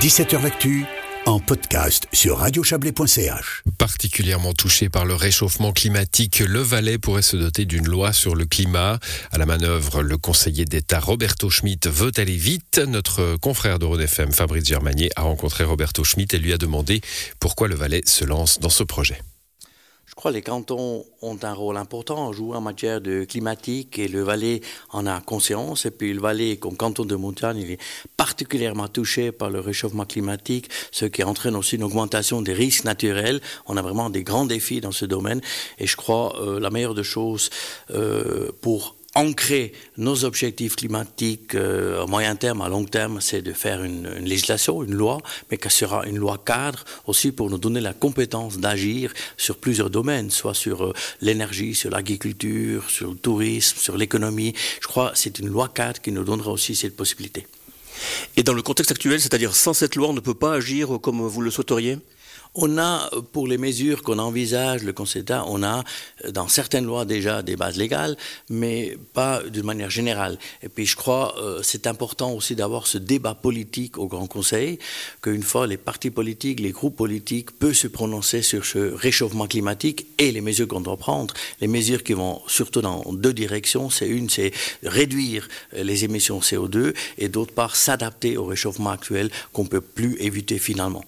17h L'actu en podcast sur radiochablais.ch. Particulièrement touché par le réchauffement climatique, le Valais pourrait se doter d'une loi sur le climat. À la manœuvre, le conseiller d'État Roberto Schmitt veut aller vite. Notre confrère de Rhône FM, Fabrice Germanier, a rencontré Roberto Schmitt et lui a demandé pourquoi le Valais se lance dans ce projet. Crois que les cantons ont un rôle important à jouer en matière de climatique et le Valais en a conscience. Et puis le Valais, comme canton de montagne, il est particulièrement touché par le réchauffement climatique, ce qui entraîne aussi une augmentation des risques naturels. On a vraiment des grands défis dans ce domaine. Et je crois euh, la meilleure des choses euh, pour ancrer nos objectifs climatiques euh, à moyen terme, à long terme, c'est de faire une, législation, une loi, mais qui sera une loi cadre aussi pour nous donner la compétence d'agir sur plusieurs domaines, soit sur euh, l'énergie, sur l'agriculture, sur le tourisme, sur l'économie. Je crois que c'est une loi cadre qui nous donnera aussi cette possibilité. Et dans le contexte actuel, c'est-à-dire sans cette loi, on ne peut pas agir comme vous le souhaiteriez? On a, pour les mesures qu'on envisage, le Conseil d'État, on a dans certaines lois déjà des bases légales, mais pas d'une manière générale. Et puis je crois euh, c'est important aussi d'avoir ce débat politique au Grand Conseil, qu'une fois les partis politiques, les groupes politiques peuvent se prononcer sur ce réchauffement climatique et les mesures qu'on doit prendre. Les mesures qui vont surtout dans deux directions. C'est une, c'est réduire les émissions CO2 et d'autre part s'adapter au réchauffement actuel qu'on ne peut plus éviter finalement.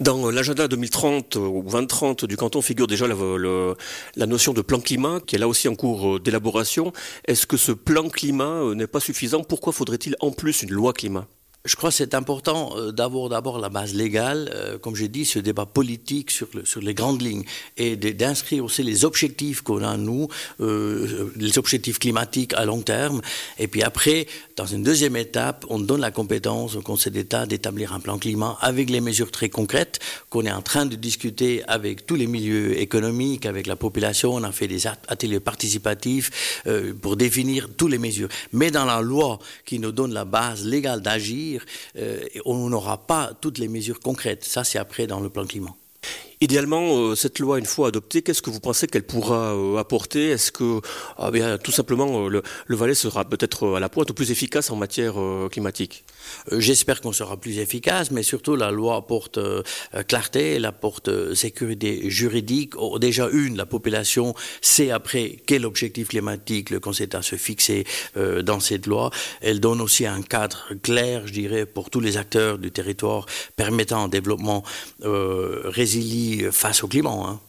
Dans l'agenda 2030 ou 2030 du canton figure déjà la, notion de plan climat qui est là aussi en cours d'élaboration. Est-ce que ce plan climat euh, n'est pas suffisant? Pourquoi faudrait-il en plus une loi climat? Je crois que c'est important euh, d'avoir d'abord la base légale, euh, comme j'ai dit, ce débat politique sur, le, sur les grandes lignes, et d'inscrire aussi les objectifs qu'on a, nous, euh, les objectifs climatiques à long terme. Et puis après, dans une deuxième étape, on donne la compétence au Conseil d'État d'établir un plan climat avec les mesures très concrètes qu'on est en train de discuter avec tous les milieux économiques, avec la population. On a fait des ateliers participatifs pour définir toutes les mesures. Mais dans la loi qui nous donne la base légale d'agir, euh, on n'aura pas toutes les mesures concrètes. Ça, c'est après dans le plan climat. Idéalement, euh, cette loi, une fois adoptée, qu'est-ce que vous pensez qu'elle pourra euh, apporter? Est-ce que, ah, tout simplement, le, Valais sera peut-être à la pointe ou plus efficace en matière climatique? J'espère qu'on sera plus efficace, mais surtout la loi apporte clarté, elle apporte sécurité juridique. Oh, déjà une, la population sait après quel objectif climatique le Conseil d'État se fixer dans cette loi. Elle donne aussi un cadre clair, je dirais, pour tous les acteurs du territoire, permettant un développement résilient face au climat. Hein.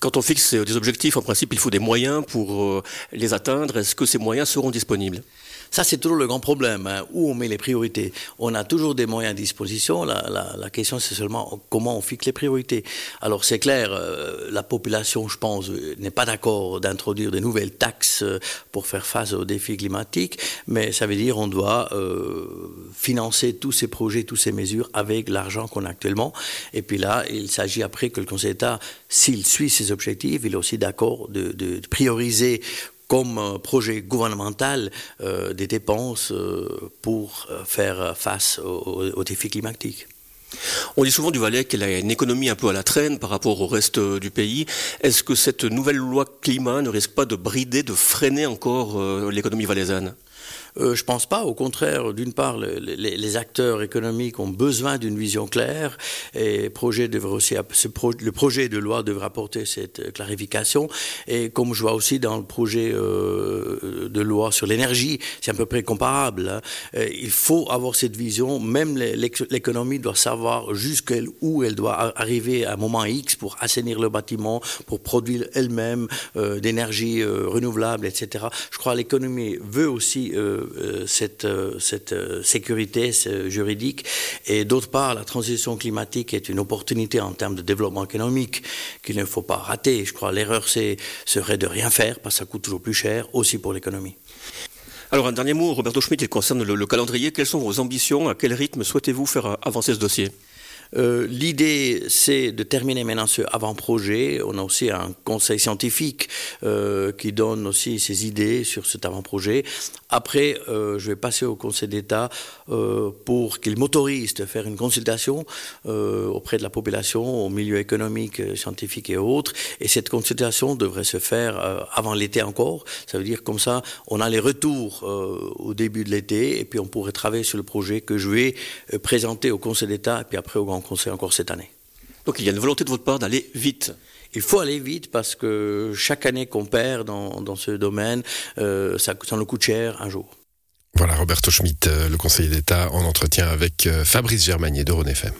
Quand on fixe des objectifs, en principe, il faut des moyens pour euh, les atteindre. Est-ce que ces moyens seront disponibles? Ça, c'est toujours le grand problème. Hein. Où on met les priorités On a toujours des moyens à disposition. La, question, c'est seulement comment on fixe les priorités. Alors, c'est clair, euh, la population, je pense, n'est pas d'accord d'introduire de nouvelles taxes euh, pour faire face aux défis climatiques, mais ça veut dire qu'on doit euh, financer tous ces projets, toutes ces mesures avec l'argent qu'on a actuellement. Et puis là, il s'agit après que le Conseil d'État, s'il suit ses objectifs, il est aussi d'accord de prioriser comme projet gouvernemental euh, des dépenses euh, pour euh, faire face aux, défis climatiques. On dit souvent du Valais qu'elle a une économie un peu à la traîne par rapport au reste du pays. Est-ce que cette nouvelle loi climat ne risque pas de brider, de freiner encore l'économie valaisanne euh, je pense pas. Au contraire, d'une part, les, acteurs économiques ont besoin d'une vision claire et le projet de loi devrait apporter cette clarification. Et comme je vois aussi dans le projet euh, de loi sur l'énergie, c'est à peu près comparable. Hein. Euh, il faut avoir cette vision. Même l'économie doit savoir jusqu'où elle doit arriver à un moment X pour assainir le bâtiment, pour produire elle-même d'énergie renouvelable, etc. Je crois que l'économie veut aussi euh, cette, euh, cette euh, sécurité juridique. Et d'autre part, la transition climatique est une opportunité en termes de développement économique qu'il ne faut pas rater. Je crois l'erreur serait de rien faire parce que ça coûte toujours plus cher aussi pour l'économie. Alors un dernier mot, Roberto Schmitt, il concerne le calendrier. Quelles sont vos ambitions? À quel rythme souhaitez-vous faire avancer ce dossier? Euh, l'idée, c'est de terminer maintenant ce avant-projet. On a aussi un conseil scientifique euh, qui donne aussi ses idées sur cet avant-projet. Après, euh, je vais passer au Conseil d'État pour qu'il m'autorise de faire une consultation auprès de la population, au milieu économique, scientifique et autres. Et cette consultation devrait se faire avant l'été encore. Ça veut dire comme ça, on a les retours au début de l'été et puis on pourrait travailler sur le projet que je vais présenter au Conseil d'État et puis après au Grand Conseil encore cette année. Donc il y a une volonté de votre part d'aller vite il faut aller vite parce que chaque année qu'on perd dans, ce domaine, euh, ça, ça nous coûte cher un jour. Voilà, Roberto Schmitt, euh, le conseiller d'État, en entretien avec euh, Fabrice Germanier de FM.